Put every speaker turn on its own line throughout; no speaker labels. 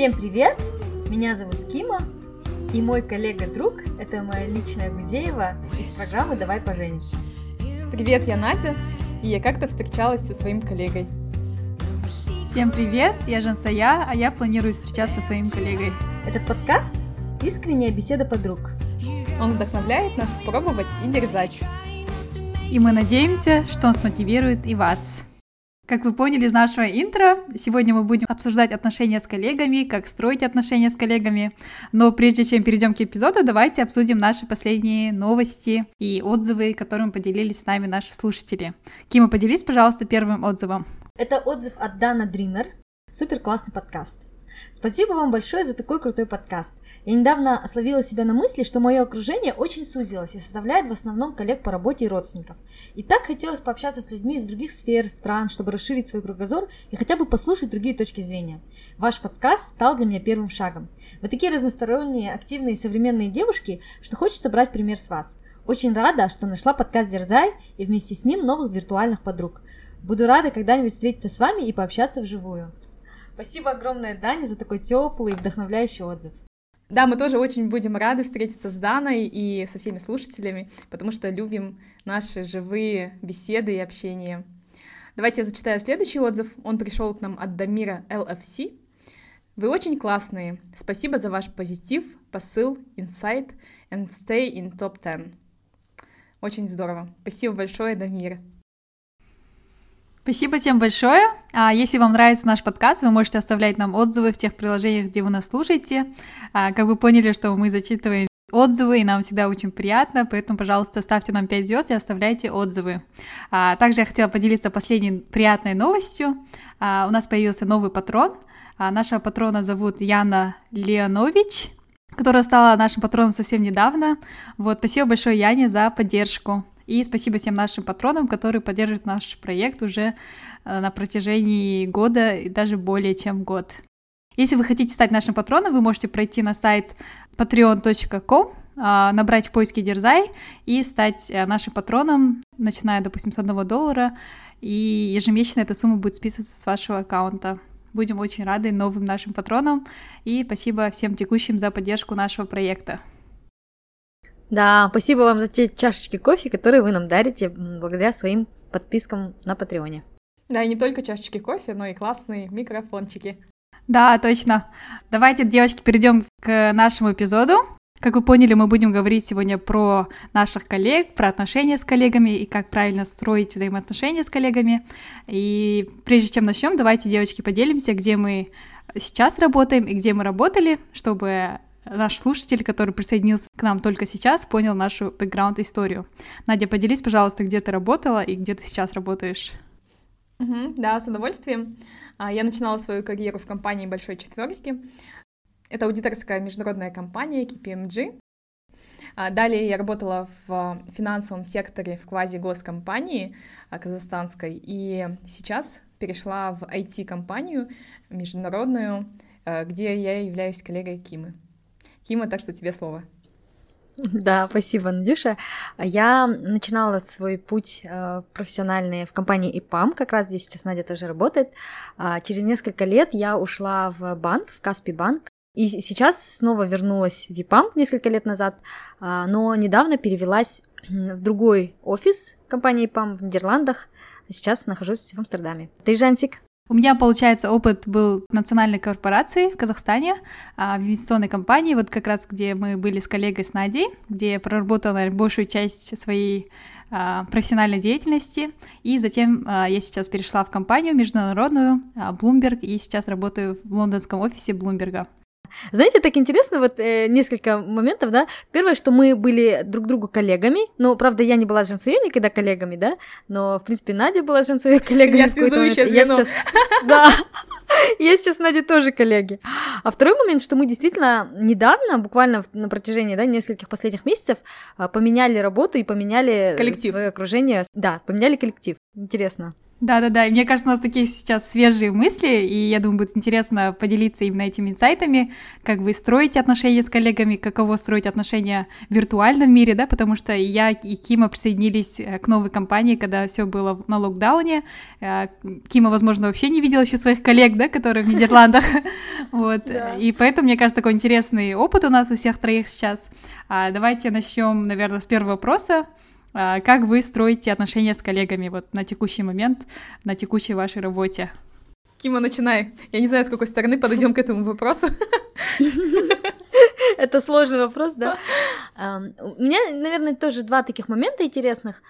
Всем привет! Меня зовут Кима, и мой коллега-друг – это моя личная Гузеева из программы «Давай поженимся».
Привет, я Надя, и я как-то встречалась со своим коллегой.
Всем привет, я Жансая, а я планирую встречаться со своим коллегой.
Этот подкаст – искренняя беседа подруг.
Он вдохновляет нас пробовать и дерзать.
И мы надеемся, что он смотивирует и вас. Как вы поняли из нашего интро, сегодня мы будем обсуждать отношения с коллегами, как строить отношения с коллегами. Но прежде чем перейдем к эпизоду, давайте обсудим наши последние новости и отзывы, которыми поделились с нами наши слушатели. Кима, поделись, пожалуйста, первым отзывом.
Это отзыв от Дана Дример. Супер классный подкаст. Спасибо вам большое за такой крутой подкаст. Я недавно словила себя на мысли, что мое окружение очень сузилось и составляет в основном коллег по работе и родственников. И так хотелось пообщаться с людьми из других сфер, стран, чтобы расширить свой кругозор и хотя бы послушать другие точки зрения. Ваш подкаст стал для меня первым шагом. Вы такие разносторонние, активные и современные девушки, что хочется брать пример с вас. Очень рада, что нашла подкаст Дерзай и вместе с ним новых виртуальных подруг. Буду рада когда-нибудь встретиться с вами и пообщаться вживую. Спасибо огромное, Дане, за такой теплый и вдохновляющий отзыв.
Да, мы тоже очень будем рады встретиться с Даной и со всеми слушателями, потому что любим наши живые беседы и общение. Давайте я зачитаю следующий отзыв. Он пришел к нам от Дамира LFC. Вы очень классные. Спасибо за ваш позитив, посыл, инсайт and stay in top 10. Очень здорово. Спасибо большое, Дамир.
Спасибо всем большое. А если вам нравится наш подкаст, вы можете оставлять нам отзывы в тех приложениях, где вы нас слушаете. А, как вы поняли, что мы зачитываем отзывы, и нам всегда очень приятно, поэтому, пожалуйста, ставьте нам 5 звезд и оставляйте отзывы. А, также я хотела поделиться последней приятной новостью. А, у нас появился новый патрон. А, нашего патрона зовут Яна Леонович, которая стала нашим патроном совсем недавно. Вот, спасибо большое Яне за поддержку. И спасибо всем нашим патронам, которые поддерживают наш проект уже э, на протяжении года и даже более чем год. Если вы хотите стать нашим патроном, вы можете пройти на сайт patreon.com, а, набрать в поиске Дерзай и стать э, нашим патроном, начиная, допустим, с одного доллара, и ежемесячно эта сумма будет списываться с вашего аккаунта. Будем очень рады новым нашим патронам, и спасибо всем текущим за поддержку нашего проекта.
Да, спасибо вам за те чашечки кофе, которые вы нам дарите благодаря своим подпискам на Патреоне.
Да, и не только чашечки кофе, но и классные микрофончики.
Да, точно. Давайте, девочки, перейдем к нашему эпизоду. Как вы поняли, мы будем говорить сегодня про наших коллег, про отношения с коллегами и как правильно строить взаимоотношения с коллегами. И прежде чем начнем, давайте, девочки, поделимся, где мы сейчас работаем и где мы работали, чтобы наш слушатель, который присоединился к нам только сейчас, понял нашу бэкграунд-историю. Надя, поделись, пожалуйста, где ты работала и где ты сейчас работаешь.
Угу, да, с удовольствием. А, я начинала свою карьеру в компании Большой Четверки. Это аудиторская международная компания KPMG. А, далее я работала в финансовом секторе в квази-госкомпании а, казахстанской, и сейчас перешла в IT-компанию международную, где я являюсь коллегой Кимы. Кима, так что тебе слово.
Да, спасибо, Надюша. Я начинала свой путь э, профессиональный в компании ИПАМ, как раз здесь сейчас Надя тоже работает. А, через несколько лет я ушла в банк, в Каспий банк, и сейчас снова вернулась в ИПАМ несколько лет назад, а, но недавно перевелась в другой офис компании ИПАМ в Нидерландах. Сейчас нахожусь в Амстердаме. Ты, Жансик?
У меня, получается, опыт был в национальной корпорации в Казахстане, а, в инвестиционной компании, вот как раз где мы были с коллегой с Надей, где я проработала большую часть своей а, профессиональной деятельности, и затем а, я сейчас перешла в компанию международную Bloomberg, и сейчас работаю в лондонском офисе Bloomberg.
Знаете, так интересно, вот э, несколько моментов, да. Первое, что мы были друг другу коллегами, ну, правда, я не была с Жансуей никогда коллегами, да, но, в принципе, Надя была с Жансуей коллегой.
Я связующая звено.
Я сейчас, да, я сейчас с Надей тоже коллеги. А второй момент, что мы действительно недавно, буквально на протяжении, да, нескольких последних месяцев, а, поменяли работу и поменяли
коллектив.
свое окружение. Да, поменяли коллектив. Интересно.
Да-да-да, и мне кажется, у нас такие сейчас свежие мысли, и я думаю, будет интересно поделиться именно этими инсайтами, как вы строите отношения с коллегами, каково строить отношения в виртуальном мире, да, потому что я и Кима присоединились э, к новой компании, когда все было на локдауне. Э, Кима, возможно, вообще не видела еще своих коллег, да, которые в Нидерландах, вот, и поэтому, мне кажется, такой интересный опыт у нас у всех троих сейчас. А давайте начнем, наверное, с первого вопроса. А, как вы строите отношения с коллегами вот на текущий момент, на текущей вашей работе?
Кима, начинай. Я не знаю, с какой стороны подойдем к этому вопросу.
Это сложный вопрос, да. У меня, наверное, тоже два таких момента интересных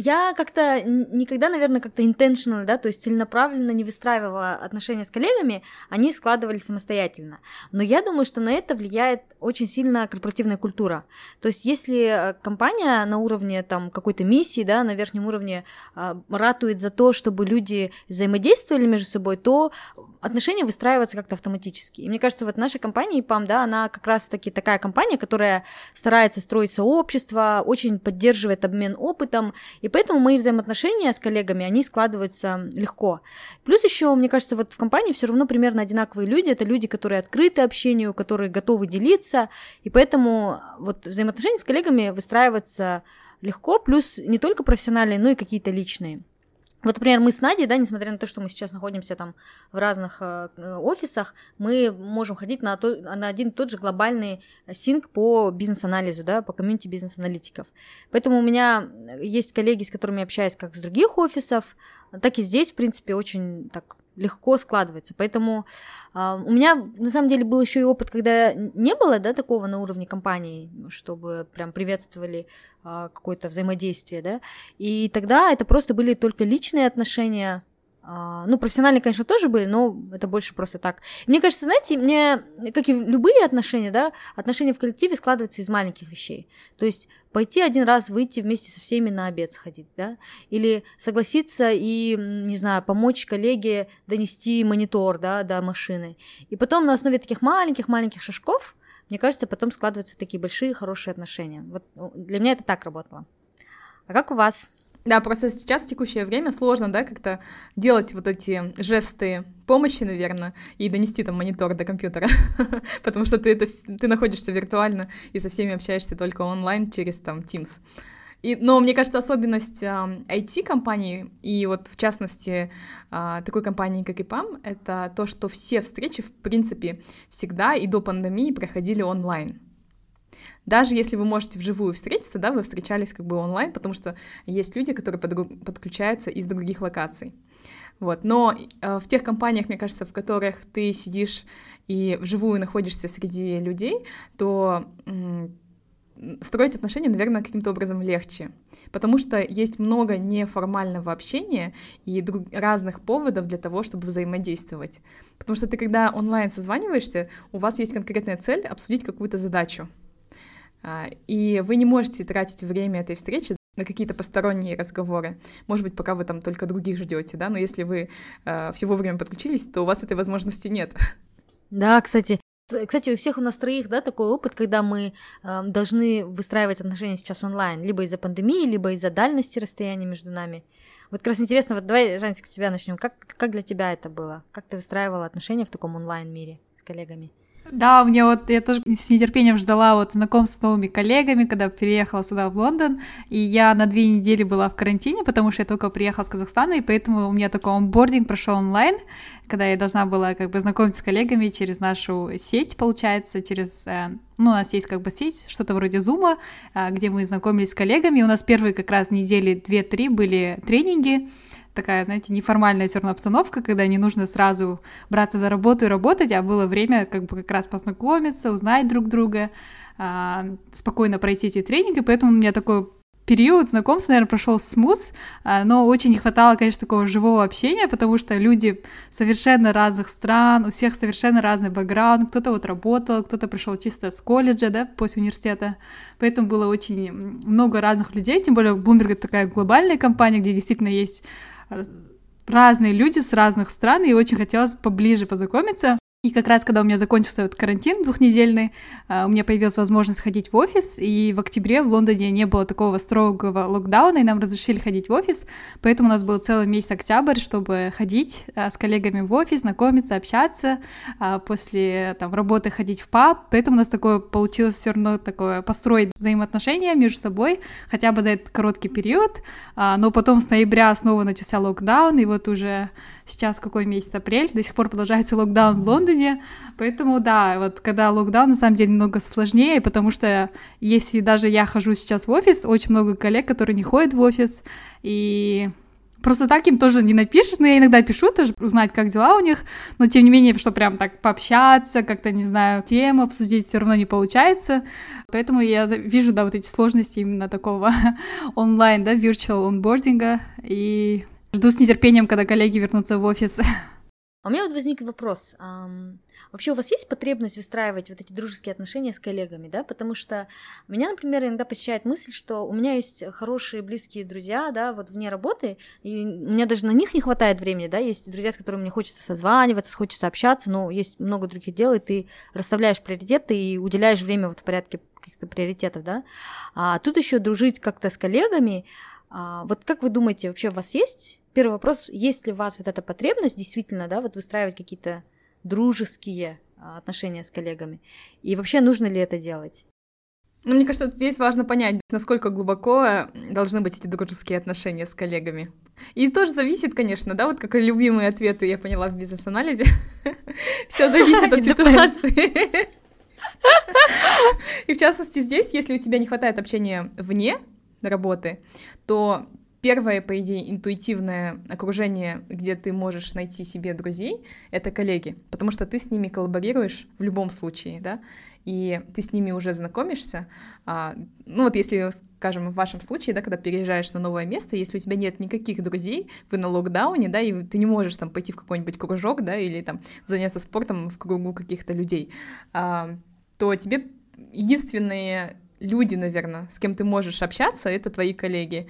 я как-то никогда, наверное, как-то intentional, да, то есть целенаправленно не выстраивала отношения с коллегами, они складывались самостоятельно. Но я думаю, что на это влияет очень сильно корпоративная культура. То есть если э, компания на уровне там какой-то миссии, да, на верхнем уровне э, ратует за то, чтобы люди взаимодействовали между собой, то отношения выстраиваются как-то автоматически. И мне кажется, вот наша компания ИПАМ, да, она как раз-таки такая компания, которая старается строить сообщество, очень поддерживает обмен опытом, и и поэтому мои взаимоотношения с коллегами, они складываются легко. Плюс еще, мне кажется, вот в компании все равно примерно одинаковые люди. Это люди, которые открыты общению, которые готовы делиться. И поэтому вот взаимоотношения с коллегами выстраиваются легко, плюс не только профессиональные, но и какие-то личные. Вот, например, мы с Надей, да, несмотря на то, что мы сейчас находимся там в разных э, офисах, мы можем ходить на, то, на один и тот же глобальный синк по бизнес-анализу, да, по комьюнити бизнес-аналитиков. Поэтому у меня есть коллеги, с которыми я общаюсь как с других офисов, так и здесь, в принципе, очень так легко складывается. Поэтому э, у меня на самом деле был еще и опыт, когда не было да, такого на уровне компании, чтобы прям приветствовали э, какое-то взаимодействие, да. И тогда это просто были только личные отношения, ну, профессиональные, конечно, тоже были, но это больше просто так. Мне кажется, знаете, мне, как и любые отношения, да, отношения в коллективе складываются из маленьких вещей. То есть пойти один раз выйти вместе со всеми на обед сходить, да, или согласиться и, не знаю, помочь коллеге донести монитор, да, до машины. И потом на основе таких маленьких-маленьких шажков, мне кажется, потом складываются такие большие хорошие отношения. Вот ну, для меня это так работало. А как у вас?
Да, просто сейчас, в текущее время, сложно, да, как-то делать вот эти жесты помощи, наверное, и донести там монитор до компьютера, потому что ты, это, ты находишься виртуально и со всеми общаешься только онлайн через там Teams. И, но мне кажется, особенность IT-компании, и вот в частности э, такой компании, как ИПАМ, это то, что все встречи, в принципе, всегда и до пандемии проходили онлайн. Даже если вы можете вживую встретиться, да, вы встречались как бы онлайн, потому что есть люди, которые под, подключаются из других локаций. Вот. Но э, в тех компаниях, мне кажется, в которых ты сидишь и вживую находишься среди людей, то строить отношения, наверное, каким-то образом легче, потому что есть много неформального общения и друг, разных поводов для того, чтобы взаимодействовать. Потому что ты, когда онлайн созваниваешься, у вас есть конкретная цель обсудить какую-то задачу. А, и вы не можете тратить время этой встречи на какие-то посторонние разговоры. Может быть, пока вы там только других ждете, да, но если вы э, всего время подключились, то у вас этой возможности нет.
Да, кстати, кстати, у всех у нас троих, да, такой опыт, когда мы э, должны выстраивать отношения сейчас онлайн, либо из-за пандемии, либо из-за дальности расстояния между нами. Вот как раз интересно, вот давай, Жань, с тебя начнем. Как, как для тебя это было? Как ты выстраивала отношения в таком онлайн-мире с коллегами?
Да, мне вот я тоже с нетерпением ждала вот знакомств с новыми коллегами, когда переехала сюда в Лондон, и я на две недели была в карантине, потому что я только приехала с Казахстана, и поэтому у меня такой онбординг прошел онлайн, когда я должна была как бы знакомиться с коллегами через нашу сеть, получается, через, э, ну, у нас есть как бы сеть, что-то вроде Зума, э, где мы знакомились с коллегами, у нас первые как раз недели две-три были тренинги, такая, знаете, неформальная все равно обстановка, когда не нужно сразу браться за работу и работать, а было время как бы как раз познакомиться, узнать друг друга, а, спокойно пройти эти тренинги, поэтому у меня такой период знакомства, наверное, прошел смус, а, но очень не хватало, конечно, такого живого общения, потому что люди совершенно разных стран, у всех совершенно разный бэкграунд, кто-то вот работал, кто-то пришел чисто с колледжа, да, после университета, поэтому было очень много разных людей, тем более Bloomberg это такая глобальная компания, где действительно есть разные люди с разных стран, и очень хотелось поближе познакомиться. И как раз, когда у меня закончился этот карантин двухнедельный, а, у меня появилась возможность ходить в офис, и в октябре в Лондоне не было такого строгого локдауна, и нам разрешили ходить в офис, поэтому у нас был целый месяц октябрь, чтобы ходить а, с коллегами в офис, знакомиться, общаться, а, после там, работы ходить в паб, поэтому у нас такое получилось все равно такое построить взаимоотношения между собой, хотя бы за этот короткий период, но потом с ноября снова начался локдаун, и вот уже Сейчас какой месяц? Апрель, до сих пор продолжается локдаун в Лондоне, поэтому да, вот когда локдаун на самом деле немного сложнее, потому что если даже я хожу сейчас в офис, очень много коллег, которые не ходят в офис, и Просто так им тоже не напишешь, но я иногда пишу тоже, узнать, как дела у них, но тем не менее, что прям так пообщаться, как-то, не знаю, тему обсудить все равно не получается. Поэтому я вижу, да, вот эти сложности именно такого онлайн, да, virtual онбординга, и Жду с нетерпением, когда коллеги вернутся в офис.
А у меня вот возник вопрос. Вообще у вас есть потребность выстраивать вот эти дружеские отношения с коллегами, да? Потому что меня, например, иногда посещает мысль, что у меня есть хорошие близкие друзья, да, вот вне работы, и у меня даже на них не хватает времени, да, есть друзья, с которыми мне хочется созваниваться, хочется общаться, но есть много других дел, и ты расставляешь приоритеты и уделяешь время вот в порядке каких-то приоритетов, да. А тут еще дружить как-то с коллегами, вот как вы думаете, вообще у вас есть? Первый вопрос, есть ли у вас вот эта потребность действительно, да, вот выстраивать какие-то дружеские а, отношения с коллегами? И вообще нужно ли это делать?
Ну, мне кажется, здесь важно понять, насколько глубоко должны быть эти дружеские отношения с коллегами. И тоже зависит, конечно, да, вот как и любимые ответы я поняла в бизнес-анализе. Все зависит от ситуации. И в частности здесь, если у тебя не хватает общения вне работы, то первое, по идее, интуитивное окружение, где ты можешь найти себе друзей, это коллеги, потому что ты с ними коллаборируешь в любом случае, да, и ты с ними уже знакомишься. А, ну вот если, скажем, в вашем случае, да, когда переезжаешь на новое место, если у тебя нет никаких друзей, вы на локдауне, да, и ты не можешь там пойти в какой-нибудь кружок, да, или там заняться спортом в кругу каких-то людей, а, то тебе единственные люди, наверное, с кем ты можешь общаться, это твои коллеги,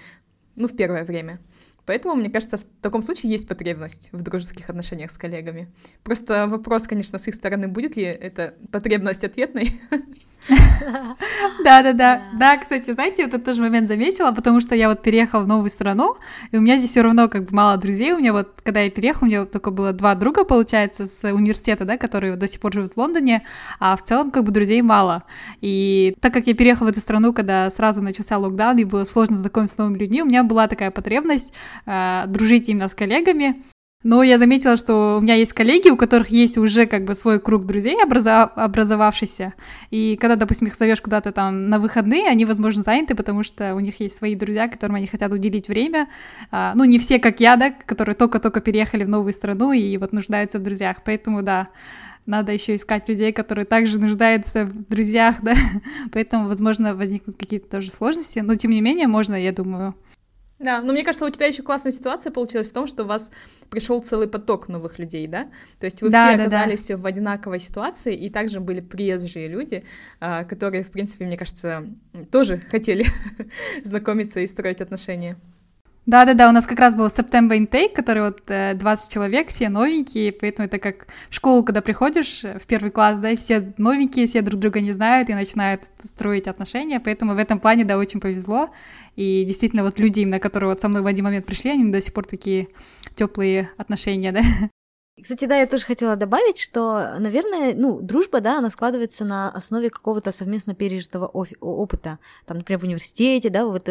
ну, в первое время. Поэтому, мне кажется, в таком случае есть потребность в дружеских отношениях с коллегами. Просто вопрос, конечно, с их стороны, будет ли эта потребность ответной,
Да-да-да. Да, кстати, знаете, вот этот тоже момент заметила, потому что я вот переехала в новую страну, и у меня здесь все равно как бы мало друзей. У меня вот, когда я переехала, у меня вот только было два друга, получается, с университета, да, которые до сих пор живут в Лондоне, а в целом как бы друзей мало. И так как я переехала в эту страну, когда сразу начался локдаун, и было сложно знакомиться с новыми людьми, у меня была такая потребность э, дружить именно с коллегами, но я заметила, что у меня есть коллеги, у которых есть уже как бы свой круг друзей образа- образовавшийся. И когда, допустим, их зовешь куда-то там на выходные, они, возможно, заняты, потому что у них есть свои друзья, которым они хотят уделить время. А, ну, не все, как я, да, которые только-только переехали в новую страну и вот нуждаются в друзьях. Поэтому, да, надо еще искать людей, которые также нуждаются в друзьях, да. Поэтому, возможно, возникнут какие-то тоже сложности. Но, тем не менее, можно, я думаю,
да, но мне кажется, у тебя еще классная ситуация получилась в том, что у вас пришел целый поток новых людей, да? То есть вы да, все да, оказались да. в одинаковой ситуации, и также были приезжие люди, а, которые, в принципе, мне кажется, тоже хотели знакомиться и строить отношения.
Да-да-да, у нас как раз был September Intake, который вот 20 э, человек, все новенькие, поэтому это как в школу, когда приходишь э, в первый класс, да, и все новенькие, все друг друга не знают и начинают строить отношения, поэтому в этом плане, да, очень повезло. И действительно, вот люди, именно которые вот со мной в один момент пришли, они до сих пор такие теплые отношения, да.
Кстати, да, я тоже хотела добавить, что, наверное, ну, дружба, да, она складывается на основе какого-то совместно пережитого опыта. Там, например, в университете, да, вы вот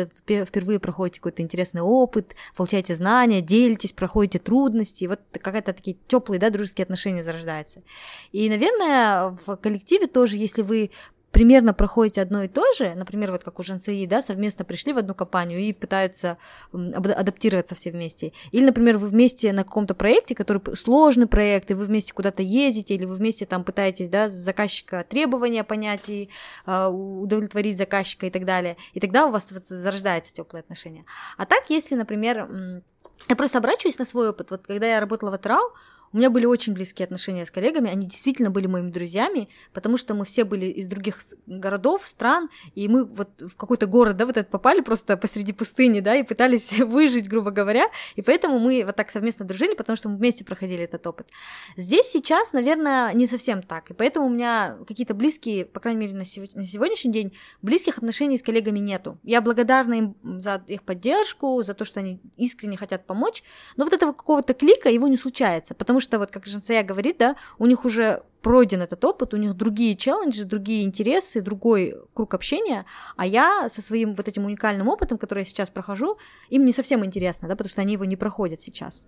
впервые проходите какой-то интересный опыт, получаете знания, делитесь, проходите трудности, вот какая-то такие теплые, да, дружеские отношения зарождаются. И, наверное, в коллективе тоже, если вы примерно проходите одно и то же, например, вот как у Жансеи, да, совместно пришли в одну компанию и пытаются адаптироваться все вместе. Или, например, вы вместе на каком-то проекте, который сложный проект, и вы вместе куда-то ездите, или вы вместе там пытаетесь, да, заказчика требования понять и э, удовлетворить заказчика и так далее. И тогда у вас вот зарождается теплые отношения. А так, если, например, я просто обращаюсь на свой опыт. Вот когда я работала в Атрау, У меня были очень близкие отношения с коллегами, они действительно были моими друзьями, потому что мы все были из других городов, стран, и мы вот в какой-то город, да, вот этот попали просто посреди пустыни, да, и пытались выжить, грубо говоря, и поэтому мы вот так совместно дружили, потому что мы вместе проходили этот опыт. Здесь сейчас, наверное, не совсем так, и поэтому у меня какие-то близкие, по крайней мере, на, сегодняшний день, близких отношений с коллегами нету. Я благодарна им за их поддержку, за то, что они искренне хотят помочь, но вот этого какого-то клика его не случается, потому что вот, как Жансая говорит, да, у них уже пройден этот опыт, у них другие челленджи, другие интересы, другой круг общения, а я со своим вот этим уникальным опытом, который я сейчас прохожу, им не совсем интересно, да, потому что они его не проходят сейчас.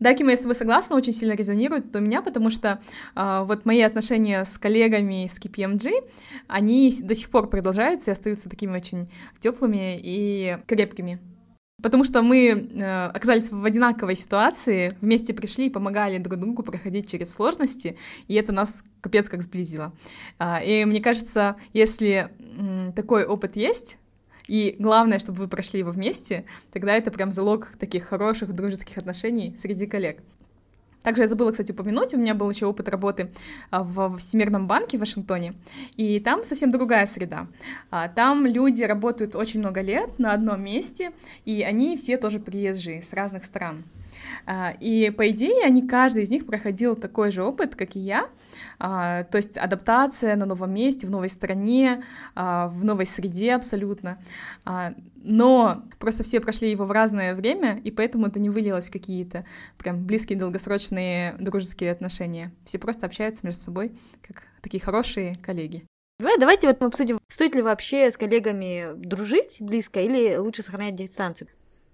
Да, Кима, я с тобой согласна, очень сильно резонирует у меня, потому что э, вот мои отношения с коллегами с KPMG, они до сих пор продолжаются и остаются такими очень теплыми и крепкими. Потому что мы э, оказались в одинаковой ситуации, вместе пришли и помогали друг другу проходить через сложности, и это нас капец как сблизило. Э, и мне кажется, если э, такой опыт есть, и главное, чтобы вы прошли его вместе, тогда это прям залог таких хороших дружеских отношений среди коллег. Также я забыла, кстати, упомянуть, у меня был еще опыт работы а, в Всемирном банке в Вашингтоне, и там совсем другая среда. А, там люди работают очень много лет на одном месте, и они все тоже приезжие с разных стран. А, и, по идее, они, каждый из них проходил такой же опыт, как и я, то есть адаптация на новом месте, в новой стране, в новой среде абсолютно. Но просто все прошли его в разное время, и поэтому это не вылилось в какие-то прям близкие долгосрочные дружеские отношения. Все просто общаются между собой, как такие хорошие коллеги.
Давай, давайте вот мы обсудим, стоит ли вообще с коллегами дружить близко или лучше сохранять дистанцию.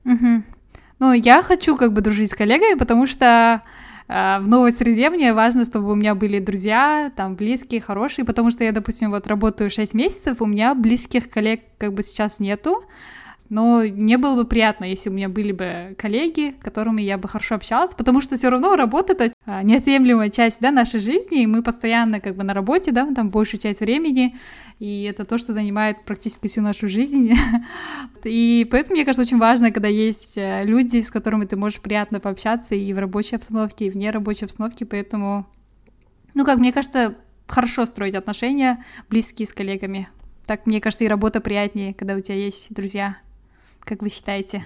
Угу. Ну, я хочу как бы дружить с коллегами, потому что в новой среде мне важно, чтобы у меня были друзья, там, близкие, хорошие, потому что я, допустим, вот работаю 6 месяцев, у меня близких коллег как бы сейчас нету, но мне было бы приятно, если у меня были бы коллеги, с которыми я бы хорошо общалась, потому что все равно работа это а, неотъемлемая часть да, нашей жизни, и мы постоянно как бы на работе, да, там большую часть времени, и это то, что занимает практически всю нашу жизнь. И поэтому, мне кажется, очень важно, когда есть э, люди, с которыми ты можешь приятно пообщаться и в рабочей обстановке, и вне рабочей обстановки, поэтому, ну, как мне кажется, хорошо строить отношения близкие с коллегами. Так, мне кажется, и работа приятнее, когда у тебя есть друзья. Как вы считаете?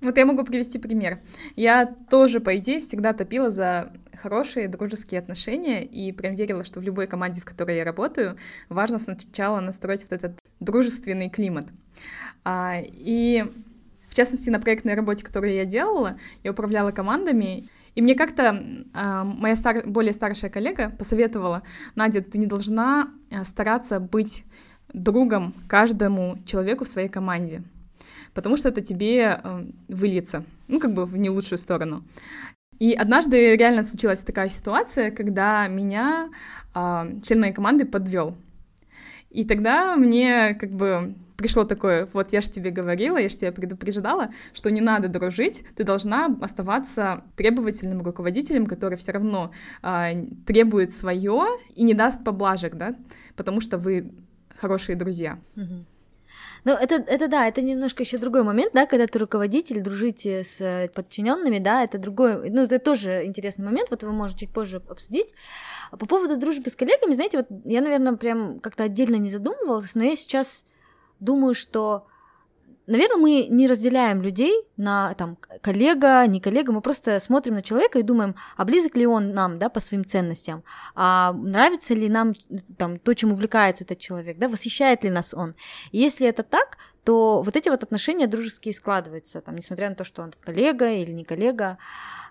Вот я могу привести пример. Я тоже, по идее, всегда топила за хорошие дружеские отношения и прям верила, что в любой команде, в которой я работаю, важно сначала настроить вот этот дружественный климат. А, и в частности, на проектной работе, которую я делала, я управляла командами, и мне как-то э, моя стар... более старшая коллега посоветовала, Надя, ты не должна а, стараться быть другом каждому человеку в своей команде потому что это тебе э, выльется, ну, как бы в не лучшую сторону. И однажды реально случилась такая ситуация, когда меня э, член моей команды подвел. И тогда мне как бы пришло такое, вот я же тебе говорила, я же тебя предупреждала, что не надо дружить, ты должна оставаться требовательным руководителем, который все равно э, требует свое и не даст поблажек, да, потому что вы хорошие друзья.
Mm-hmm. Ну, это, это да, это немножко еще другой момент, да, когда ты руководитель, дружите с э, подчиненными, да, это другой, ну, это тоже интересный момент, вот вы можете чуть позже обсудить. По поводу дружбы с коллегами, знаете, вот я, наверное, прям как-то отдельно не задумывалась, но я сейчас думаю, что наверное, мы не разделяем людей на там коллега, не коллега, мы просто смотрим на человека и думаем, а близок ли он нам, да, по своим ценностям, а нравится ли нам там то, чем увлекается этот человек, да, восхищает ли нас он. И если это так, то вот эти вот отношения дружеские складываются, там, несмотря на то, что он коллега или не коллега,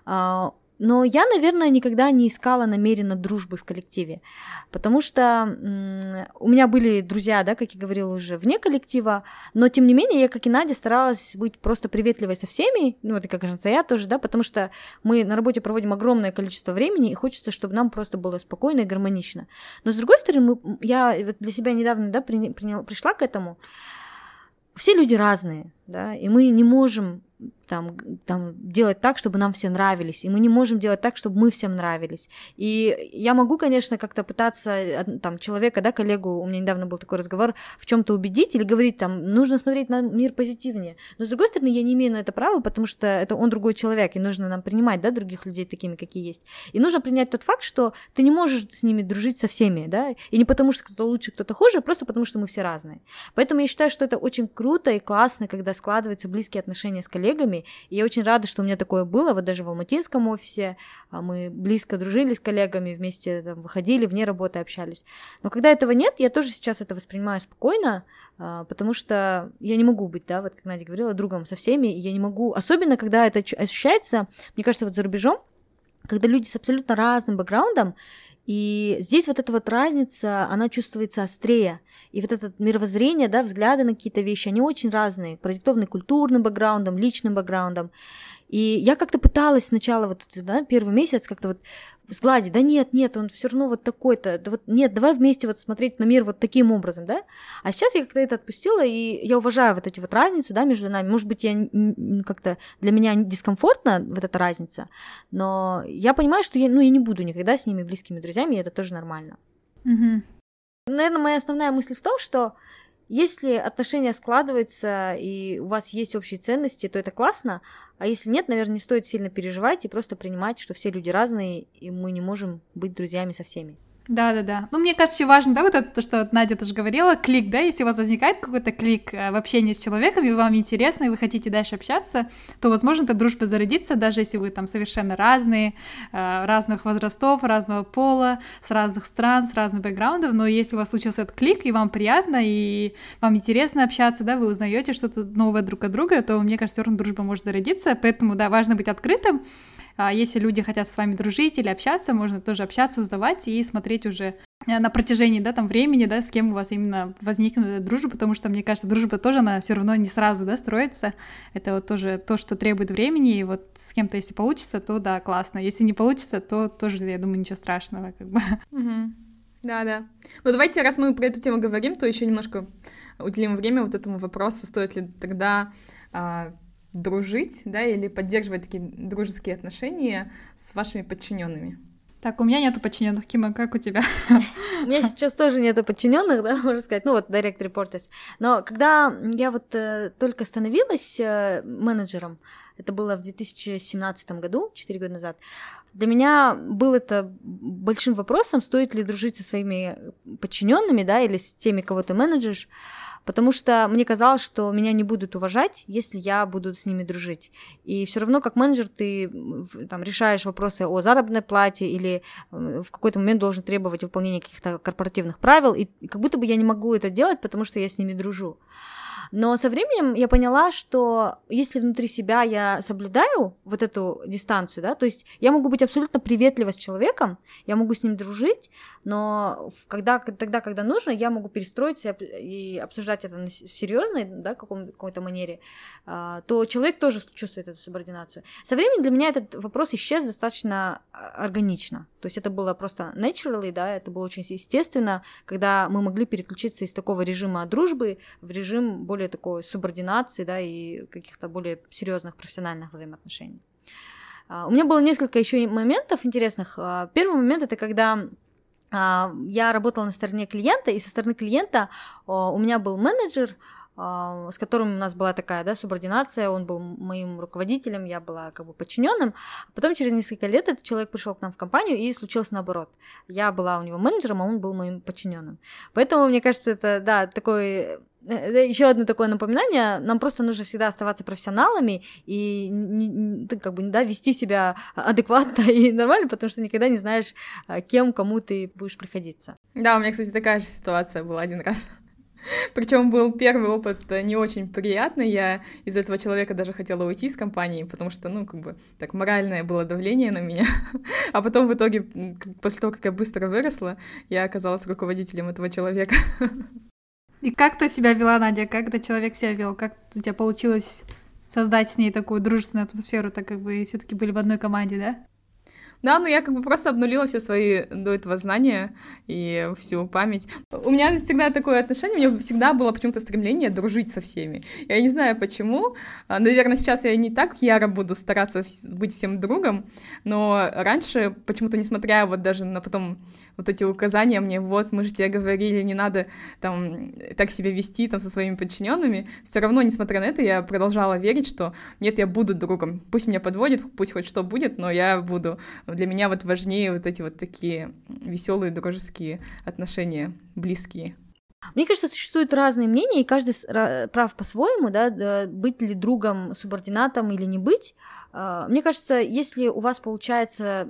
а, но я, наверное, никогда не искала намеренно дружбы в коллективе, потому что у меня были друзья, да, как я говорила уже, вне коллектива, но тем не менее я, как и Надя, старалась быть просто приветливой со всеми, ну, это как женца я тоже, да, потому что мы на работе проводим огромное количество времени, и хочется, чтобы нам просто было спокойно и гармонично. Но с другой стороны, мы, я вот для себя недавно, да, приняла, пришла к этому, все люди разные, да, и мы не можем там, там делать так, чтобы нам все нравились, и мы не можем делать так, чтобы мы всем нравились. И я могу, конечно, как-то пытаться там человека, да, коллегу, у меня недавно был такой разговор, в чем-то убедить или говорить там, нужно смотреть на мир позитивнее. Но с другой стороны, я не имею на это права, потому что это он другой человек, и нужно нам принимать, да, других людей такими, какие есть. И нужно принять тот факт, что ты не можешь с ними дружить со всеми, да, и не потому что кто-то лучше, кто-то хуже, а просто потому что мы все разные. Поэтому я считаю, что это очень круто и классно, когда складываются близкие отношения с коллегами, и я очень рада, что у меня такое было, вот даже в алматинском офисе а, мы близко дружили с коллегами, вместе там, выходили, вне работы общались. Но когда этого нет, я тоже сейчас это воспринимаю спокойно, а, потому что я не могу быть, да, вот как Надя говорила, другом со всеми, я не могу, особенно когда это ощущается, мне кажется, вот за рубежом, когда люди с абсолютно разным бэкграундом, и здесь вот эта вот разница, она чувствуется острее. И вот это мировоззрение, да, взгляды на какие-то вещи, они очень разные, продиктованы культурным бэкграундом, личным бэкграундом. И я как-то пыталась сначала вот да, первый месяц как-то вот сгладить, да нет, нет, он все равно вот такой-то, да вот нет, давай вместе вот смотреть на мир вот таким образом, да. А сейчас я как-то это отпустила, и я уважаю вот эти вот разницу, да, между нами. Может быть, я как-то для меня дискомфортна вот эта разница, но я понимаю, что я, ну, я не буду никогда с ними близкими друзьями, и это тоже нормально.
Угу.
Наверное, моя основная мысль в том, что если отношения складываются и у вас есть общие ценности, то это классно, а если нет, наверное, не стоит сильно переживать и просто принимать, что все люди разные, и мы не можем быть друзьями со всеми.
Да, да, да. Ну, мне кажется, еще важно, да, вот это, то, что Надя тоже говорила, клик, да, если у вас возникает какой-то клик э, в общении с человеком, и вам интересно, и вы хотите дальше общаться, то, возможно, эта дружба зародится, даже если вы там совершенно разные, э, разных возрастов, разного пола, с разных стран, с разных бэкграундов, но если у вас случился этот клик, и вам приятно, и вам интересно общаться, да, вы узнаете что-то новое друг от друга, то, мне кажется, все равно дружба может зародиться, поэтому, да, важно быть открытым, если люди хотят с вами дружить или общаться, можно тоже общаться, узнавать и смотреть уже э, на протяжении, да, там времени, да, с кем у вас именно возникнет дружба, потому что, мне кажется, дружба тоже, она все равно не сразу, да, строится. Это вот тоже то, что требует времени, и вот с кем-то, если получится, то да, классно. Если не получится, то тоже, я думаю, ничего страшного, как бы.
Да, да. Ну давайте, раз мы про эту тему говорим, то еще немножко уделим время вот этому вопросу, стоит ли тогда а, дружить, да, или поддерживать такие дружеские отношения с вашими подчиненными?
Так, у меня нету подчиненных, Кима, как у тебя?
У меня сейчас тоже нету подчиненных, да, можно сказать, ну вот direct reporters. Но когда я вот э, только становилась э, менеджером, это было в 2017 году, 4 года назад, для меня был это большим вопросом, стоит ли дружить со своими подчиненными, да, или с теми, кого ты менеджешь, потому что мне казалось, что меня не будут уважать, если я буду с ними дружить. И все равно как менеджер ты там, решаешь вопросы о заработной плате или в какой-то момент должен требовать выполнения каких-то корпоративных правил, и как будто бы я не могу это делать, потому что я с ними дружу. Но со временем я поняла, что если внутри себя я соблюдаю вот эту дистанцию, да, то есть я могу быть абсолютно приветлива с человеком, я могу с ним дружить, но когда, тогда, когда нужно, я могу перестроиться и обсуждать это на серьезной, да, каком, какой-то манере, а, то человек тоже чувствует эту субординацию. Со временем для меня этот вопрос исчез достаточно а, органично. То есть это было просто naturally, да, это было очень естественно, когда мы могли переключиться из такого режима дружбы в режим более такой субординации, да, и каких-то более серьезных профессиональных взаимоотношений. А, у меня было несколько еще моментов интересных. Первый момент это когда я работала на стороне клиента, и со стороны клиента у меня был менеджер, а, с которым у нас была такая да, субординация, он был моим руководителем, я была как бы подчиненным. А потом через несколько лет этот человек пришел к нам в компанию, и случилось наоборот. Я была у него менеджером, а он был моим подчиненным. Поэтому, мне кажется, это да, такой еще одно такое напоминание, нам просто нужно всегда оставаться профессионалами и как бы, да, вести себя адекватно и нормально, потому что никогда не знаешь, а, кем, кому ты будешь приходиться.
Да, у меня, кстати, такая же ситуация была один раз. Причем был первый опыт э, не очень приятный. Я из этого человека даже хотела уйти из компании, потому что, ну, как бы, так моральное было давление на меня. А потом в итоге, после того, как я быстро выросла, я оказалась руководителем этого человека.
И как ты себя вела, Надя? Как этот человек себя вел? Как у тебя получилось создать с ней такую дружественную атмосферу, так как вы все-таки были в одной команде, да?
Да, ну я как бы просто обнулила все свои до этого знания и всю память. У меня всегда такое отношение, у меня всегда было почему-то стремление дружить со всеми. Я не знаю почему. А, Наверное, сейчас я не так яро буду стараться быть всем другом, но раньше почему-то, несмотря вот даже на потом вот эти указания мне, вот, мы же тебе говорили, не надо там так себя вести там со своими подчиненными, все равно, несмотря на это, я продолжала верить, что нет, я буду другом, пусть меня подводит, пусть хоть что будет, но я буду. Для меня вот важнее вот эти вот такие веселые дружеские отношения, близкие.
Мне кажется, существуют разные мнения, и каждый прав по-своему, да, быть ли другом, субординатом или не быть. А, мне кажется, если у вас получается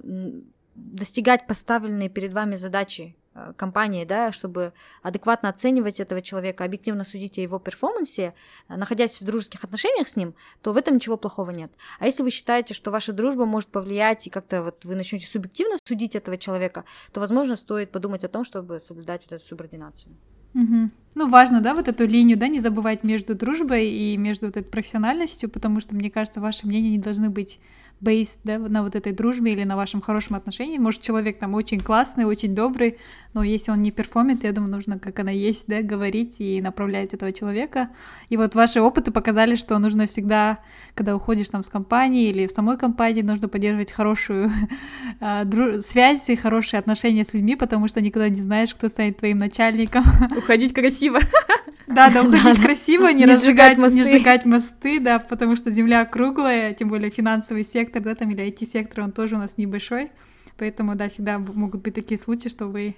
достигать поставленные перед вами задачи э, компании, да, чтобы адекватно оценивать этого человека, объективно судить о его перформансе, э, находясь в дружеских отношениях с ним, то в этом ничего плохого нет. А если вы считаете, что ваша дружба может повлиять и как-то вот вы начнете субъективно судить этого человека, то, возможно, стоит подумать о том, чтобы соблюдать вот эту субординацию.
Угу. Ну, важно, да, вот эту линию, да, не забывать между дружбой и между вот этой профессиональностью, потому что, мне кажется, ваши мнения не должны быть based да, на вот этой дружбе или на вашем хорошем отношении. Может, человек там очень классный, очень добрый, но если он не перформит, я думаю, нужно, как она есть, да, говорить и направлять этого человека. И вот ваши опыты показали, что нужно всегда, когда уходишь там с компании или в самой компании, нужно поддерживать хорошую а, связь и хорошие отношения с людьми, потому что никогда не знаешь, кто станет твоим начальником.
Уходить красиво.
Да, да, уходить красиво, не, разжигать, не сжигать мосты, да, потому что земля круглая, тем более финансовый сектор, да, там или IT-сектор, он тоже у нас небольшой, поэтому, да, всегда могут быть такие случаи, что вы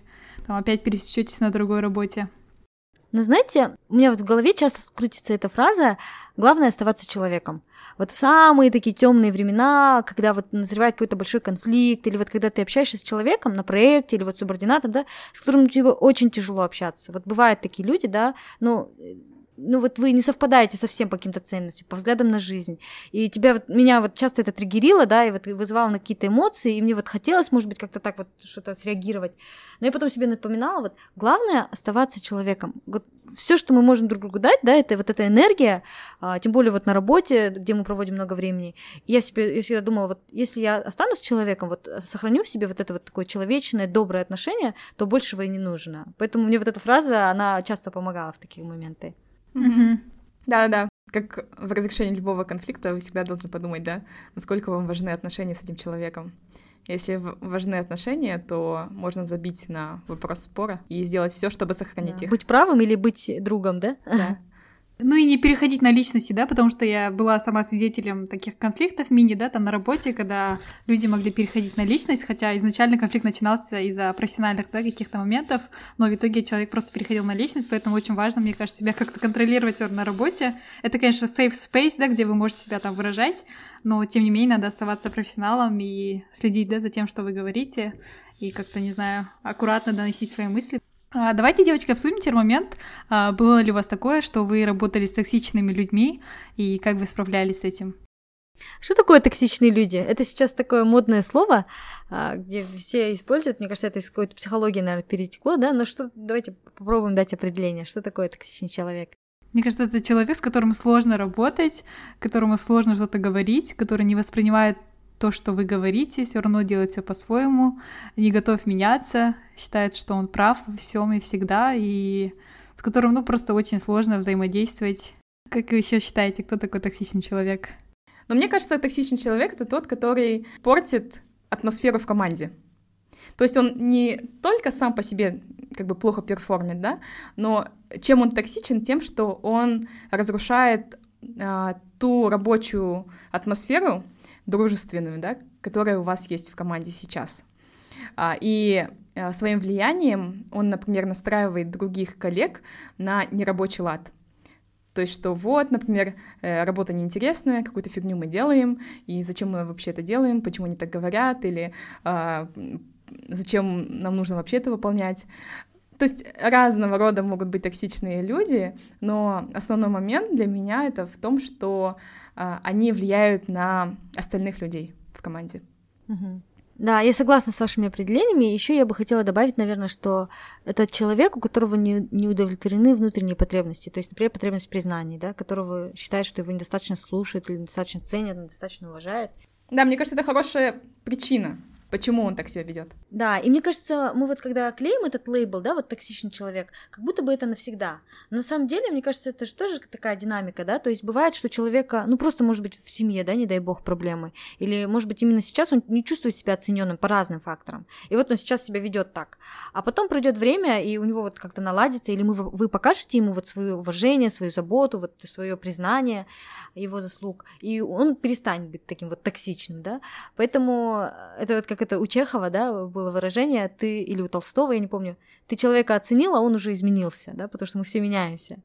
там опять пересечетесь на другой работе.
Но знаете, у меня вот в голове часто крутится эта фраза «главное оставаться человеком». Вот в самые такие темные времена, когда вот назревает какой-то большой конфликт, или вот когда ты общаешься с человеком на проекте, или вот субординатом, да, с которым тебе очень тяжело общаться. Вот бывают такие люди, да, ну, ну вот вы не совпадаете совсем по каким-то ценностям, по взглядам на жизнь. И тебя вот, меня вот часто это триггерило, да, и вот вызывало на какие-то эмоции, и мне вот хотелось, может быть, как-то так вот что-то среагировать. Но я потом себе напоминала, вот главное оставаться человеком. Вот все, что мы можем друг другу дать, да, это вот эта энергия, а, тем более вот на работе, где мы проводим много времени. И я себе я всегда думала, вот если я останусь человеком, вот сохраню в себе вот это вот такое человечное, доброе отношение, то большего и не нужно. Поэтому мне вот эта фраза, она часто помогала в такие моменты.
Да-да-да. Как в разрешении любого конфликта вы всегда должны подумать, да, насколько вам важны отношения с этим человеком. Если важны отношения, то можно забить на вопрос спора и сделать все, чтобы сохранить
да.
их.
Быть правым или быть другом, да?
Да.
Ну и не переходить на личности, да, потому что я была сама свидетелем таких конфликтов мини, да, там на работе, когда люди могли переходить на личность, хотя изначально конфликт начинался из-за профессиональных, да, каких-то моментов, но в итоге человек просто переходил на личность, поэтому очень важно, мне кажется, себя как-то контролировать на работе. Это, конечно, safe space, да, где вы можете себя там выражать, но тем не менее надо оставаться профессионалом и следить, да, за тем, что вы говорите, и как-то, не знаю, аккуратно доносить свои мысли. А, давайте, девочки, обсудим термомент. А, было ли у вас такое, что вы работали с токсичными людьми, и как вы справлялись с этим?
Что такое токсичные люди? Это сейчас такое модное слово, а, где все используют. Мне кажется, это из какой-то психологии, наверное, перетекло, да? Но что, давайте попробуем дать определение. Что такое токсичный человек?
Мне кажется, это человек, с которым сложно работать, которому сложно что-то говорить, который не воспринимает то, что вы говорите, все равно делает все по-своему, не готов меняться, считает, что он прав во всем и всегда, и с которым, ну, просто очень сложно взаимодействовать. Как вы еще считаете, кто такой токсичный человек?
Но мне кажется, токсичный человек — это тот, который портит атмосферу в команде. То есть он не только сам по себе как бы плохо перформит, да, но чем он токсичен? Тем, что он разрушает а, ту рабочую атмосферу, дружественную, да, которая у вас есть в команде сейчас. А, и а, своим влиянием он, например, настраивает других коллег на нерабочий лад. То есть, что вот, например, э, работа неинтересная, какую-то фигню мы делаем, и зачем мы вообще это делаем, почему они так говорят, или а, зачем нам нужно вообще это выполнять. То есть разного рода могут быть токсичные люди, но основной момент для меня это в том, что они влияют на остальных людей в команде.
Угу. Да, я согласна с вашими определениями. Еще я бы хотела добавить, наверное, что это человек, у которого не, не удовлетворены внутренние потребности. То есть, например, потребность в признании, да, которого считает, что его недостаточно слушают или недостаточно ценят, недостаточно уважают.
Да, мне кажется, это хорошая причина почему он так себя ведет.
Да, и мне кажется, мы вот когда клеим этот лейбл, да, вот токсичный человек, как будто бы это навсегда. Но на самом деле, мне кажется, это же тоже такая динамика, да, то есть бывает, что человека, ну просто может быть в семье, да, не дай бог проблемы, или может быть именно сейчас он не чувствует себя оцененным по разным факторам, и вот он сейчас себя ведет так, а потом пройдет время, и у него вот как-то наладится, или мы, вы покажете ему вот свое уважение, свою заботу, вот свое признание его заслуг, и он перестанет быть таким вот токсичным, да, поэтому это вот как это у Чехова, да, было выражение, ты, или у Толстого, я не помню, ты человека оценил, а он уже изменился, да, потому что мы все меняемся.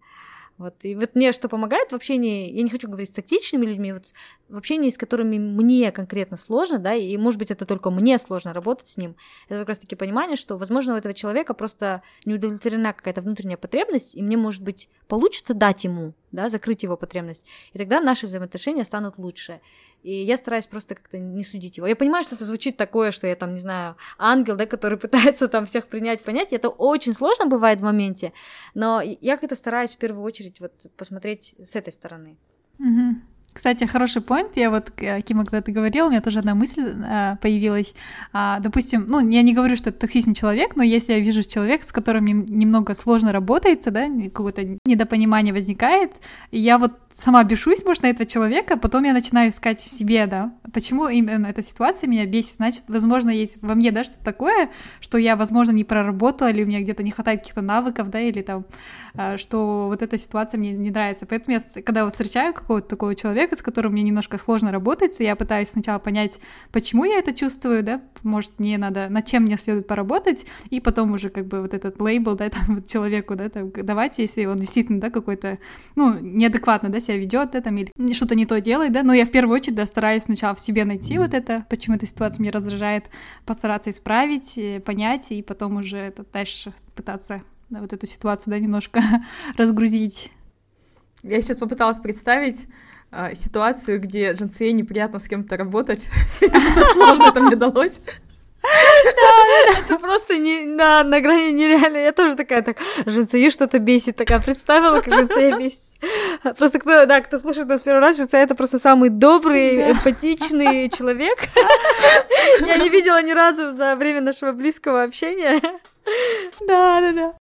Вот. И вот мне что помогает в общении, я не хочу говорить с тактичными людьми, вот в общении, с которыми мне конкретно сложно, да, и может быть это только мне сложно работать с ним, это как раз-таки понимание, что, возможно, у этого человека просто не удовлетворена какая-то внутренняя потребность, и мне, может быть, получится дать ему, да, закрыть его потребность, и тогда наши взаимоотношения станут лучше. И я стараюсь просто как-то не судить его. Я понимаю, что это звучит такое, что я там, не знаю, ангел, да, который пытается там всех принять, понять. Это очень сложно бывает в моменте, но я как-то стараюсь в первую очередь вот посмотреть с этой стороны.
Угу. Кстати, хороший поинт. Я вот, э, Кима, когда ты говорил, у меня тоже одна мысль э, появилась. А, допустим, ну, я не говорю, что это токсичный человек, но если я вижу человека, с которым немного сложно работается, да, какое-то недопонимание возникает, я вот сама бешусь, может, на этого человека, потом я начинаю искать в себе, да, почему именно эта ситуация меня бесит, значит, возможно, есть во мне, да, что-то такое, что я, возможно, не проработала, или у меня где-то не хватает каких-то навыков, да, или там, а, что вот эта ситуация мне не нравится. Поэтому я, когда встречаю какого-то такого человека, с которым мне немножко сложно работать, я пытаюсь сначала понять, почему я это чувствую, да, может, мне надо, над чем мне следует поработать, и потом уже как бы вот этот лейбл, да, там, вот человеку, да, там, давайте, если он действительно, да, какой-то, ну, неадекватно, да, себя ведет, да, там, или что-то не то делает, да, но я в первую очередь, да, стараюсь сначала в себе найти вот это, почему эта ситуация меня раздражает, постараться исправить, э, понять, и потом уже это дальше пытаться да, вот эту ситуацию, да, немножко разгрузить.
Я сейчас попыталась представить э, ситуацию, где Джинсей неприятно с кем-то работать. Сложно это мне далось.
Да, это просто не, на, на грани нереально. Я тоже такая, так, Жицеи что-то бесит, такая представила, как Жицея бесит. Просто кто, да, кто слушает нас первый раз, Жицея это просто самый добрый, эмпатичный человек. Я не видела ни разу за время нашего близкого общения. Да, да, да.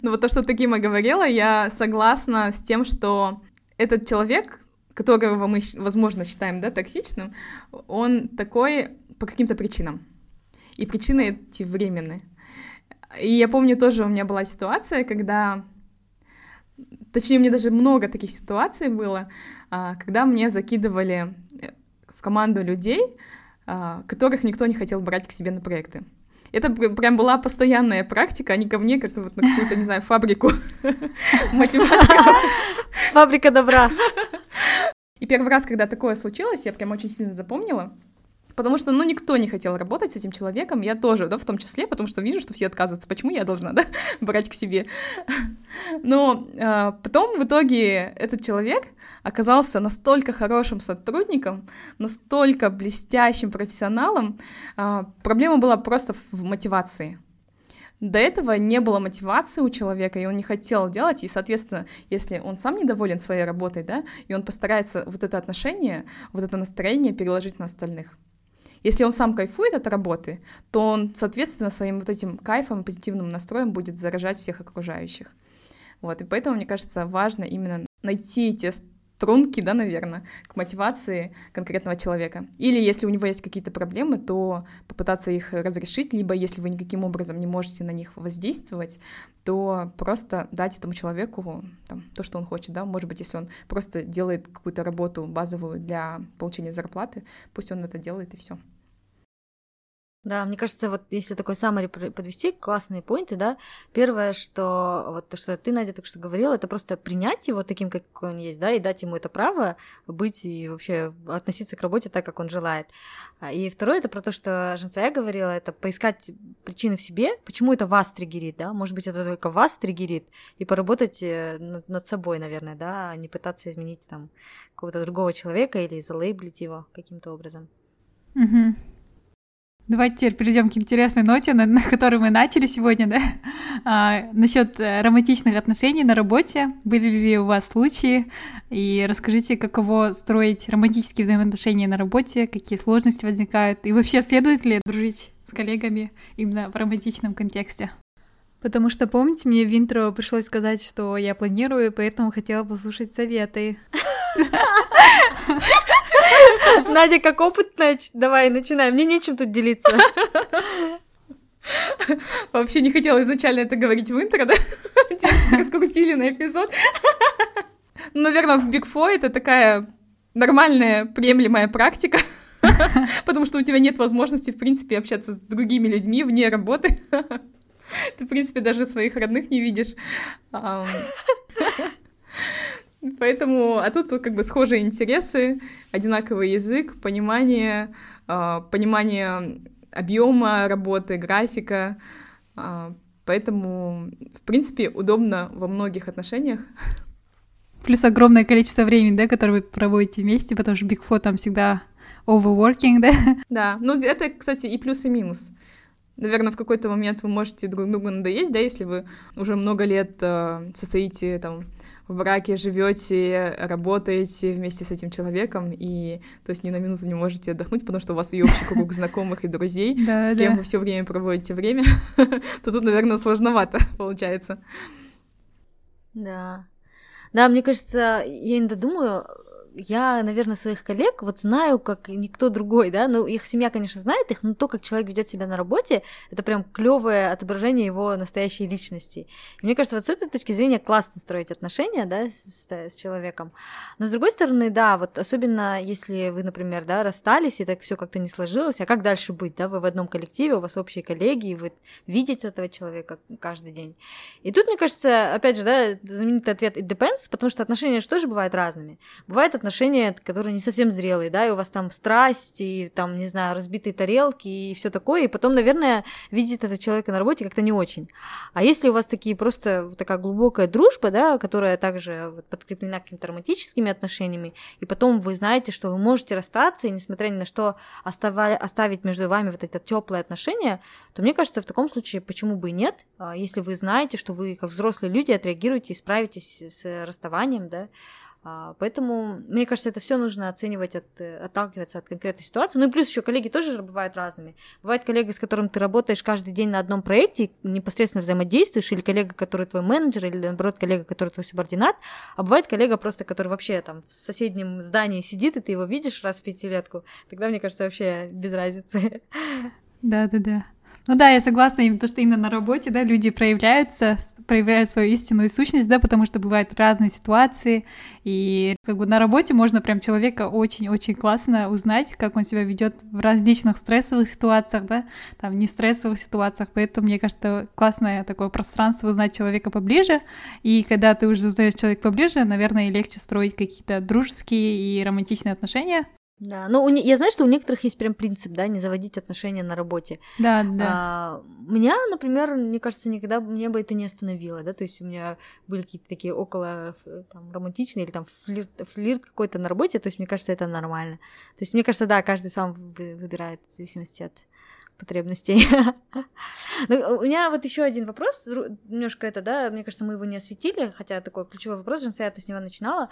Ну вот то, что ты, Кима, говорила, я согласна с тем, что этот человек, которого мы, возможно, считаем, да, токсичным, он такой по каким-то причинам и причины эти временные. И я помню тоже у меня была ситуация, когда, точнее, мне даже много таких ситуаций было, а, когда мне закидывали э, в команду людей, а, которых никто не хотел брать к себе на проекты. Это прям была постоянная практика, они ко мне как вот на какую-то, не знаю, фабрику
Фабрика добра.
И первый раз, когда такое случилось, я прям очень сильно запомнила, Потому что, ну, никто не хотел работать с этим человеком, я тоже, да, в том числе, потому что вижу, что все отказываются, почему я должна, да, брать к себе. Но э, потом в итоге этот человек оказался настолько хорошим сотрудником, настолько блестящим профессионалом, э, проблема была просто в мотивации. До этого не было мотивации у человека, и он не хотел делать, и, соответственно, если он сам недоволен своей работой, да, и он постарается вот это отношение, вот это настроение переложить на остальных. Если он сам кайфует от работы, то он, соответственно, своим вот этим кайфом, позитивным настроем будет заражать всех окружающих. Вот, и поэтому, мне кажется, важно именно найти эти струнки, да, наверное, к мотивации конкретного человека. Или если у него есть какие-то проблемы, то попытаться их разрешить, либо если вы никаким образом не можете на них воздействовать, то просто дать этому человеку там, то, что он хочет, да, может быть, если он просто делает какую-то работу базовую для получения зарплаты, пусть он это делает и все.
Да, мне кажется, вот если такой саммари подвести, классные поинты, да, первое, что вот то, что ты, Надя, так что говорила, это просто принять его таким, как он есть, да, и дать ему это право быть и вообще относиться к работе так, как он желает. А, и второе, это про то, что Женсая говорила, это поискать причины в себе, почему это вас триггерит, да, может быть, это только вас триггерит, и поработать э, над, над собой, наверное, да, а не пытаться изменить там какого-то другого человека или залейблить его каким-то образом.
Угу. Давайте теперь перейдем к интересной ноте, на, на которой мы начали сегодня, да? А, насчет э, романтичных отношений на работе. Были ли у вас случаи? И расскажите, каково строить романтические взаимоотношения на работе, какие сложности возникают, и вообще следует ли дружить с коллегами именно в романтичном контексте? Потому что, помните, мне в интро пришлось сказать, что я планирую, поэтому хотела послушать советы.
Надя, как опытная, давай, начинаем. Мне нечем тут делиться.
Вообще не хотела изначально это говорить в интро, да? Раскрутили на эпизод. Наверное, в Big Four это такая нормальная, приемлемая практика, потому что у тебя нет возможности, в принципе, общаться с другими людьми вне работы. Ты, в принципе, даже своих родных не видишь. Поэтому, а тут как бы схожие интересы, одинаковый язык, понимание, э, понимание объема работы, графика. Э, поэтому, в принципе, удобно во многих отношениях.
Плюс огромное количество времени, да, которое вы проводите вместе, потому что Big Four там всегда overworking, да?
Да, ну это, кстати, и плюс, и минус. Наверное, в какой-то момент вы можете друг другу надоесть, да, если вы уже много лет э, состоите там в браке живете, работаете вместе с этим человеком, и то есть ни на минуту не можете отдохнуть, потому что у вас и общий круг знакомых и друзей, с кем вы все время проводите время, то тут, наверное, сложновато получается.
Да. Да, мне кажется, я иногда думаю, я, наверное, своих коллег вот знаю, как никто другой, да, ну, их семья, конечно, знает их, но то, как человек ведет себя на работе, это прям клевое отображение его настоящей личности. И мне кажется, вот с этой точки зрения классно строить отношения, да, с, с человеком. Но с другой стороны, да, вот особенно если вы, например, да, расстались, и так все как-то не сложилось, а как дальше быть, да, вы в одном коллективе, у вас общие коллеги, и вы видите этого человека каждый день. И тут, мне кажется, опять же, да, знаменитый ответ it depends, потому что отношения же тоже бывают разными. Бывает отношения, которые не совсем зрелые, да, и у вас там страсть, и там, не знаю, разбитые тарелки и все такое, и потом, наверное, видит этого человека на работе как-то не очень. А если у вас такие просто такая глубокая дружба, да, которая также вот подкреплена какими-то романтическими отношениями, и потом вы знаете, что вы можете расстаться, и несмотря ни на что оставали, оставить между вами вот это теплое отношение, то мне кажется, в таком случае почему бы и нет, а если вы знаете, что вы как взрослые люди отреагируете и справитесь с расставанием, да, поэтому, мне кажется, это все нужно оценивать, от, отталкиваться от конкретной ситуации. Ну и плюс еще коллеги тоже бывают разными. Бывает коллега, с которым ты работаешь каждый день на одном проекте, непосредственно взаимодействуешь, или коллега, который твой менеджер, или наоборот коллега, который твой субординат, а бывает коллега просто, который вообще там в соседнем здании сидит, и ты его видишь раз в пятилетку. Тогда, мне кажется, вообще без разницы.
Да-да-да. Ну да, я согласна, то, что именно на работе, да, люди проявляются, проявляют свою истинную сущность, да, потому что бывают разные ситуации, и как бы на работе можно прям человека очень-очень классно узнать, как он себя ведет в различных стрессовых ситуациях, да, там не стрессовых ситуациях, поэтому мне кажется классное такое пространство узнать человека поближе, и когда ты уже узнаешь человека поближе, наверное, легче строить какие-то дружеские и романтичные отношения,
да, ну я знаю, что у некоторых есть прям принцип, да, не заводить отношения на работе.
Да, да.
А, меня, например, мне кажется, никогда мне бы это не остановило, да, то есть у меня были какие-то такие около там романтичные или там флирт, флирт какой-то на работе, то есть мне кажется, это нормально. То есть мне кажется, да, каждый сам выбирает в зависимости от потребностей. ну, у меня вот еще один вопрос, немножко это, да, мне кажется, мы его не осветили, хотя такой ключевой вопрос, Жансая, ты с него начинала.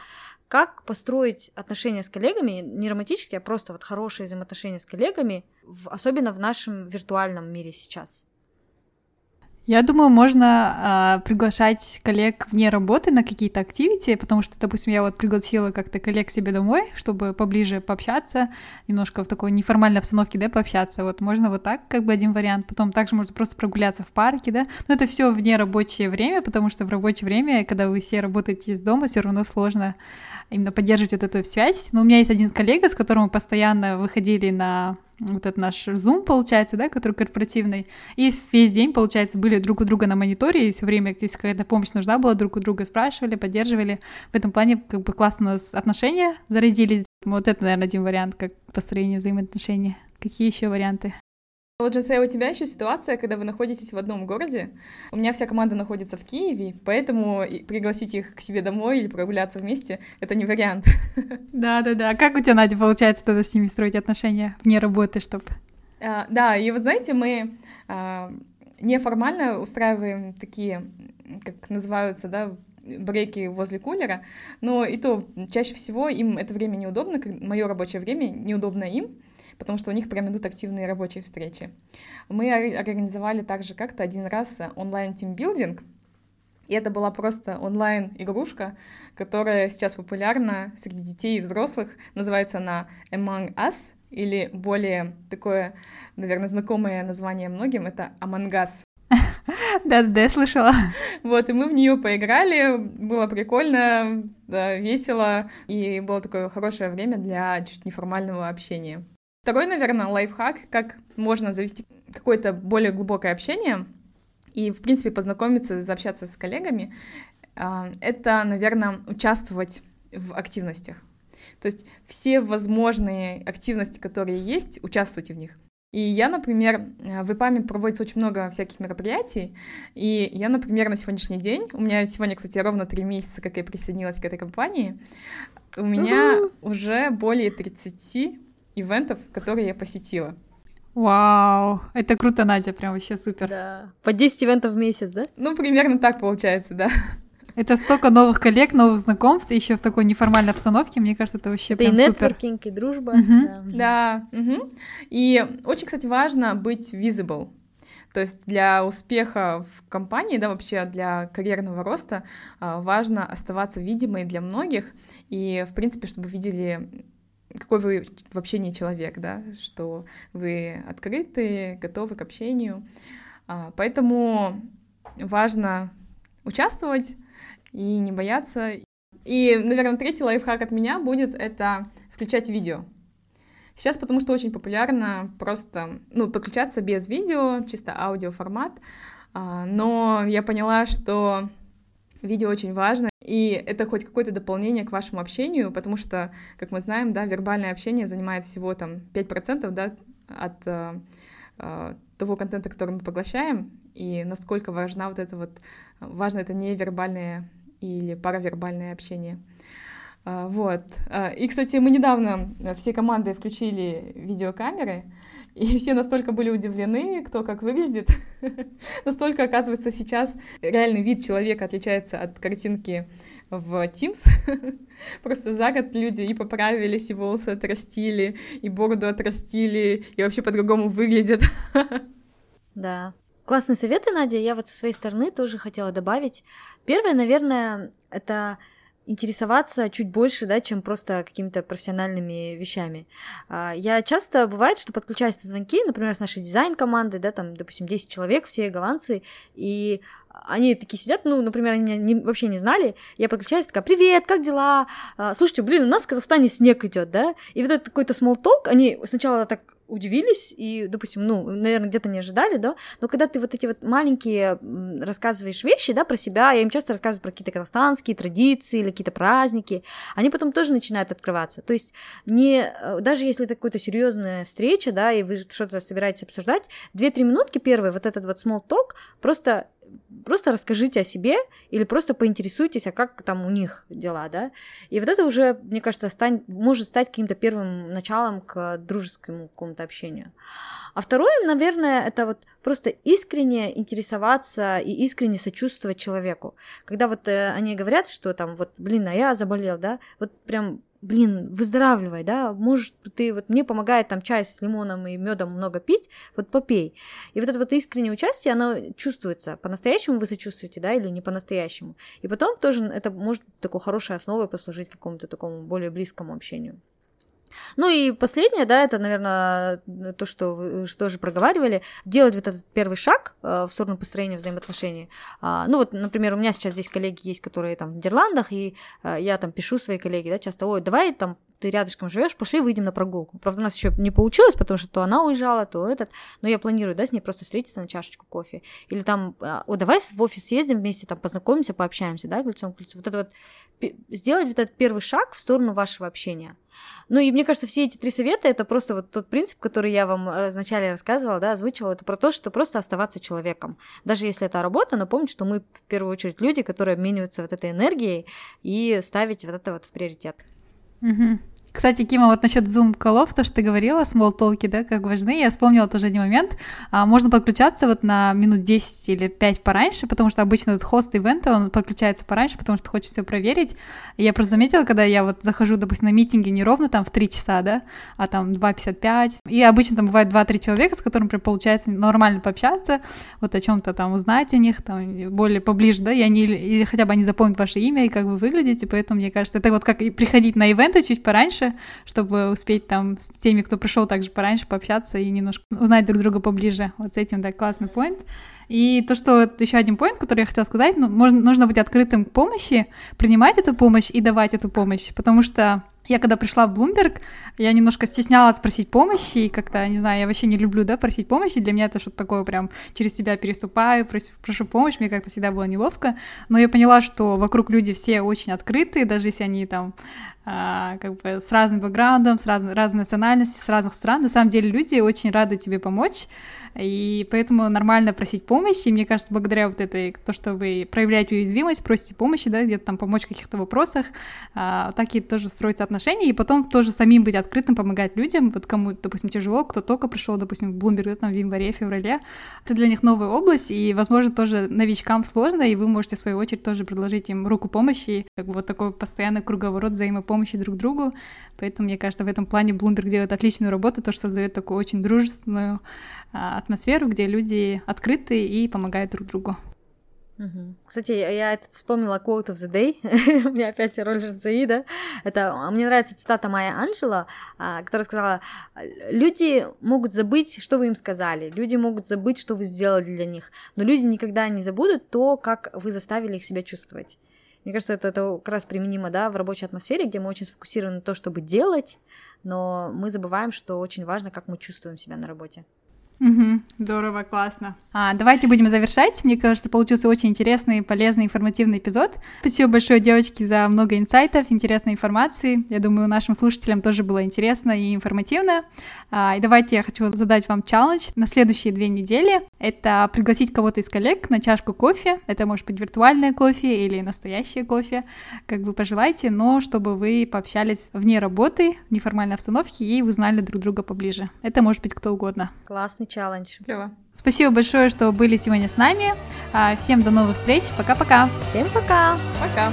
Как построить отношения с коллегами, не романтические, а просто вот хорошие взаимоотношения с коллегами, в, особенно в нашем виртуальном мире сейчас?
Я думаю, можно э, приглашать коллег вне работы на какие-то активити, потому что, допустим, я вот пригласила как-то коллег себе домой, чтобы поближе пообщаться, немножко в такой неформальной обстановке, да, пообщаться. Вот можно вот так, как бы один вариант. Потом также можно просто прогуляться в парке, да. Но это все вне рабочее время, потому что в рабочее время, когда вы все работаете из дома, все равно сложно именно поддерживать вот эту связь. Но у меня есть один коллега, с которым мы постоянно выходили на вот этот наш Zoom, получается, да, который корпоративный, и весь день, получается, были друг у друга на мониторе, и все время, если какая-то помощь нужна была, друг у друга спрашивали, поддерживали. В этом плане как бы классно у нас отношения зародились. Вот это, наверное, один вариант, как построение взаимоотношений. Какие еще варианты?
Вот, Джессе, у тебя еще ситуация, когда вы находитесь в одном городе. У меня вся команда находится в Киеве, поэтому пригласить их к себе домой или прогуляться вместе — это не вариант.
Да-да-да. Как у тебя, Надя, получается тогда с ними строить отношения вне работы, чтобы
А, да, и вот знаете, мы а, неформально устраиваем такие, как называются, да, брейки возле кулера, но и то чаще всего им это время неудобно, мое рабочее время неудобно им, потому что у них прям идут активные рабочие встречи. Мы организовали также как-то один раз онлайн-тимбилдинг, и это была просто онлайн-игрушка, которая сейчас популярна среди детей и взрослых. Называется она Among Us, или более такое, наверное, знакомое название многим, это Among Us.
Да-да, я слышала.
Вот, и мы в нее поиграли, было прикольно, да, весело, и было такое хорошее время для чуть неформального общения. Второй, наверное, лайфхак, как можно завести какое-то более глубокое общение и, в принципе, познакомиться, заобщаться с коллегами, а, это, наверное, участвовать в активностях. То есть все возможные активности, которые есть, участвуйте в них. И я, например, в ИПАМе проводится очень много всяких мероприятий, и я, например, на сегодняшний день, у меня сегодня, кстати, ровно три месяца, как я присоединилась к этой компании, у меня uh-huh. уже более 30 ивентов, которые я посетила.
Вау, это круто, Надя, прям вообще супер.
Да. По 10 ивентов в месяц, да?
Ну, примерно так получается, да.
Это столько новых коллег, новых знакомств, еще в такой неформальной обстановке, мне кажется, это вообще это прям
и
супер.
И и дружба.
Угу. Да. да. Угу. И очень, кстати, важно быть visible. То есть для успеха в компании, да, вообще для карьерного роста а, важно оставаться видимой для многих и, в принципе, чтобы видели какой вы в общении человек, да, что вы открыты, готовы к общению. А, поэтому важно участвовать, и не бояться. И, наверное, третий лайфхак от меня будет это включать видео. Сейчас потому что очень популярно просто, ну, подключаться без видео, чисто аудиоформат, а, но я поняла, что видео очень важно, и это хоть какое-то дополнение к вашему общению, потому что, как мы знаем, да, вербальное общение занимает всего там 5% да, от э, э, того контента, который мы поглощаем, и насколько важна вот это вот, важно это невербальное или паравербальное общение. А, вот. А, и, кстати, мы недавно все команды включили видеокамеры, и все настолько были удивлены, кто как выглядит. настолько, оказывается, сейчас реальный вид человека отличается от картинки в Teams. Просто за год люди и поправились, и волосы отрастили, и бороду отрастили, и вообще по-другому выглядят.
да. Классные советы, Надя. Я вот со своей стороны тоже хотела добавить. Первое, наверное, это интересоваться чуть больше, да, чем просто какими-то профессиональными вещами. А, я часто бывает, что подключаюсь на звонки, например, с нашей дизайн-командой, да, там, допустим, 10 человек, все голландцы, и они такие сидят, ну, например, они меня не, вообще не знали, я подключаюсь, такая, привет, как дела? А, слушайте, блин, у нас в Казахстане снег идет, да? И вот этот какой-то small talk, они сначала так удивились и, допустим, ну, наверное, где-то не ожидали, да, но когда ты вот эти вот маленькие рассказываешь вещи, да, про себя, я им часто рассказываю про какие-то казахстанские традиции или какие-то праздники, они потом тоже начинают открываться. То есть не, э, даже если это какая-то серьезная встреча, да, и вы что-то собираетесь обсуждать, 2-3 минутки первые, вот этот вот small talk, просто просто расскажите о себе или просто поинтересуйтесь, а как там у них дела, да. И вот это уже, мне кажется, стань, может стать каким-то первым началом к дружескому какому-то общению. А второе, наверное, это вот просто искренне интересоваться и искренне сочувствовать человеку. Когда вот э, они говорят, что там вот, блин, а я заболел, да, вот прям блин, выздоравливай, да, может, ты, вот мне помогает там чай с лимоном и медом много пить, вот попей. И вот это вот искреннее участие, оно чувствуется, по-настоящему вы сочувствуете, да, или не по-настоящему. И потом тоже это может такой хорошей основой послужить какому-то такому более близкому общению. Ну и последнее, да, это, наверное, то, что вы уже тоже проговаривали, делать вот этот первый шаг э, в сторону построения взаимоотношений. А, ну вот, например, у меня сейчас здесь коллеги есть, которые там в Нидерландах, и э, я там пишу своей коллеге, да, часто, ой, давай там ты рядышком живешь, пошли выйдем на прогулку. Правда, у нас еще не получилось, потому что то она уезжала, то этот, но я планирую, да, с ней просто встретиться на чашечку кофе. Или там, а, о, давай в офис съездим вместе, там познакомимся, пообщаемся, да, лицом к лицу. Вот это вот, сделать вот этот первый шаг в сторону вашего общения. Ну и мне кажется, все эти три совета это просто вот тот принцип, который я вам э, вначале рассказывала, да, озвучивала, это про то, что просто оставаться человеком. Даже если это работа, но помнить, что мы в первую очередь люди, которые обмениваются вот этой энергией и ставить вот это вот в приоритет.
Угу. Кстати, Кима, вот насчет зум-колов, то, что ты говорила, смолтолки, да, как важны, я вспомнила тоже один момент. А, можно подключаться вот на минут 10 или 5 пораньше, потому что обычно этот хост ивента, он подключается пораньше, потому что хочет все проверить. И я просто заметила, когда я вот захожу, допустим, на митинги не ровно там в 3 часа, да, а там 2.55, и обычно там бывает 2-3 человека, с которыми получается нормально пообщаться, вот о чем то там узнать у них, там, более поближе, да, и они, или хотя бы они запомнят ваше имя и как вы выглядите, поэтому, мне кажется, это вот как приходить на ивенты чуть пораньше, пораньше, чтобы успеть там с теми, кто пришел также пораньше, пообщаться и немножко узнать друг друга поближе. Вот с этим, да, классный поинт. И то, что вот еще один поинт, который я хотела сказать, ну, можно, нужно быть открытым к помощи, принимать эту помощь и давать эту помощь, потому что я когда пришла в Bloomberg, я немножко стеснялась спросить помощи, и как-то, не знаю, я вообще не люблю, да, просить помощи, для меня это что-то такое прям через себя переступаю, прошу, прошу помощь, мне как-то всегда было неловко, но я поняла, что вокруг люди все очень открытые, даже если они там а, как бы с разным бэкграундом, с разной, разной национальностью, с разных стран. На самом деле люди очень рады тебе помочь, и поэтому нормально просить помощи. И мне кажется, благодаря вот этой, то, что вы проявляете уязвимость, просите помощи, да, где-то там помочь в каких-то вопросах, а, так и тоже строить отношения, и потом тоже самим быть открытым, помогать людям, вот кому, допустим, тяжело, кто только пришел, допустим, в Bloomberg, там, в январе, феврале, это для них новая область, и, возможно, тоже новичкам сложно, и вы можете, в свою очередь, тоже предложить им руку помощи, как бы вот такой постоянный круговорот взаимопомощи друг другу, поэтому, мне кажется, в этом плане Bloomberg делает отличную работу, то, что создает такую очень дружественную атмосферу, где люди открыты и помогают друг другу.
Кстати, я это вспомнила quote of the day. У меня опять роль ЖЗИ, да? Это, а, мне нравится цитата Майя Анджела, а, которая сказала, люди могут забыть, что вы им сказали, люди могут забыть, что вы сделали для них, но люди никогда не забудут то, как вы заставили их себя чувствовать. Мне кажется, это, это как раз применимо, да, в рабочей атмосфере, где мы очень сфокусированы на то, чтобы делать, но мы забываем, что очень важно, как мы чувствуем себя на работе.
Угу, здорово, классно. А, давайте будем завершать. Мне кажется, получился очень интересный, полезный, информативный эпизод. Спасибо большое, девочки, за много инсайтов, интересной информации. Я думаю, нашим слушателям тоже было интересно и информативно. А, и давайте я хочу задать вам челлендж на следующие две недели. Это пригласить кого-то из коллег на чашку кофе. Это может быть виртуальное кофе или настоящее кофе, как вы пожелаете, но чтобы вы пообщались вне работы, в неформальной обстановке и узнали друг друга поближе. Это может быть кто угодно.
Классный челлендж.
Клево.
Спасибо большое, что были сегодня с нами. А, всем до новых встреч. Пока-пока.
Всем пока.
Пока.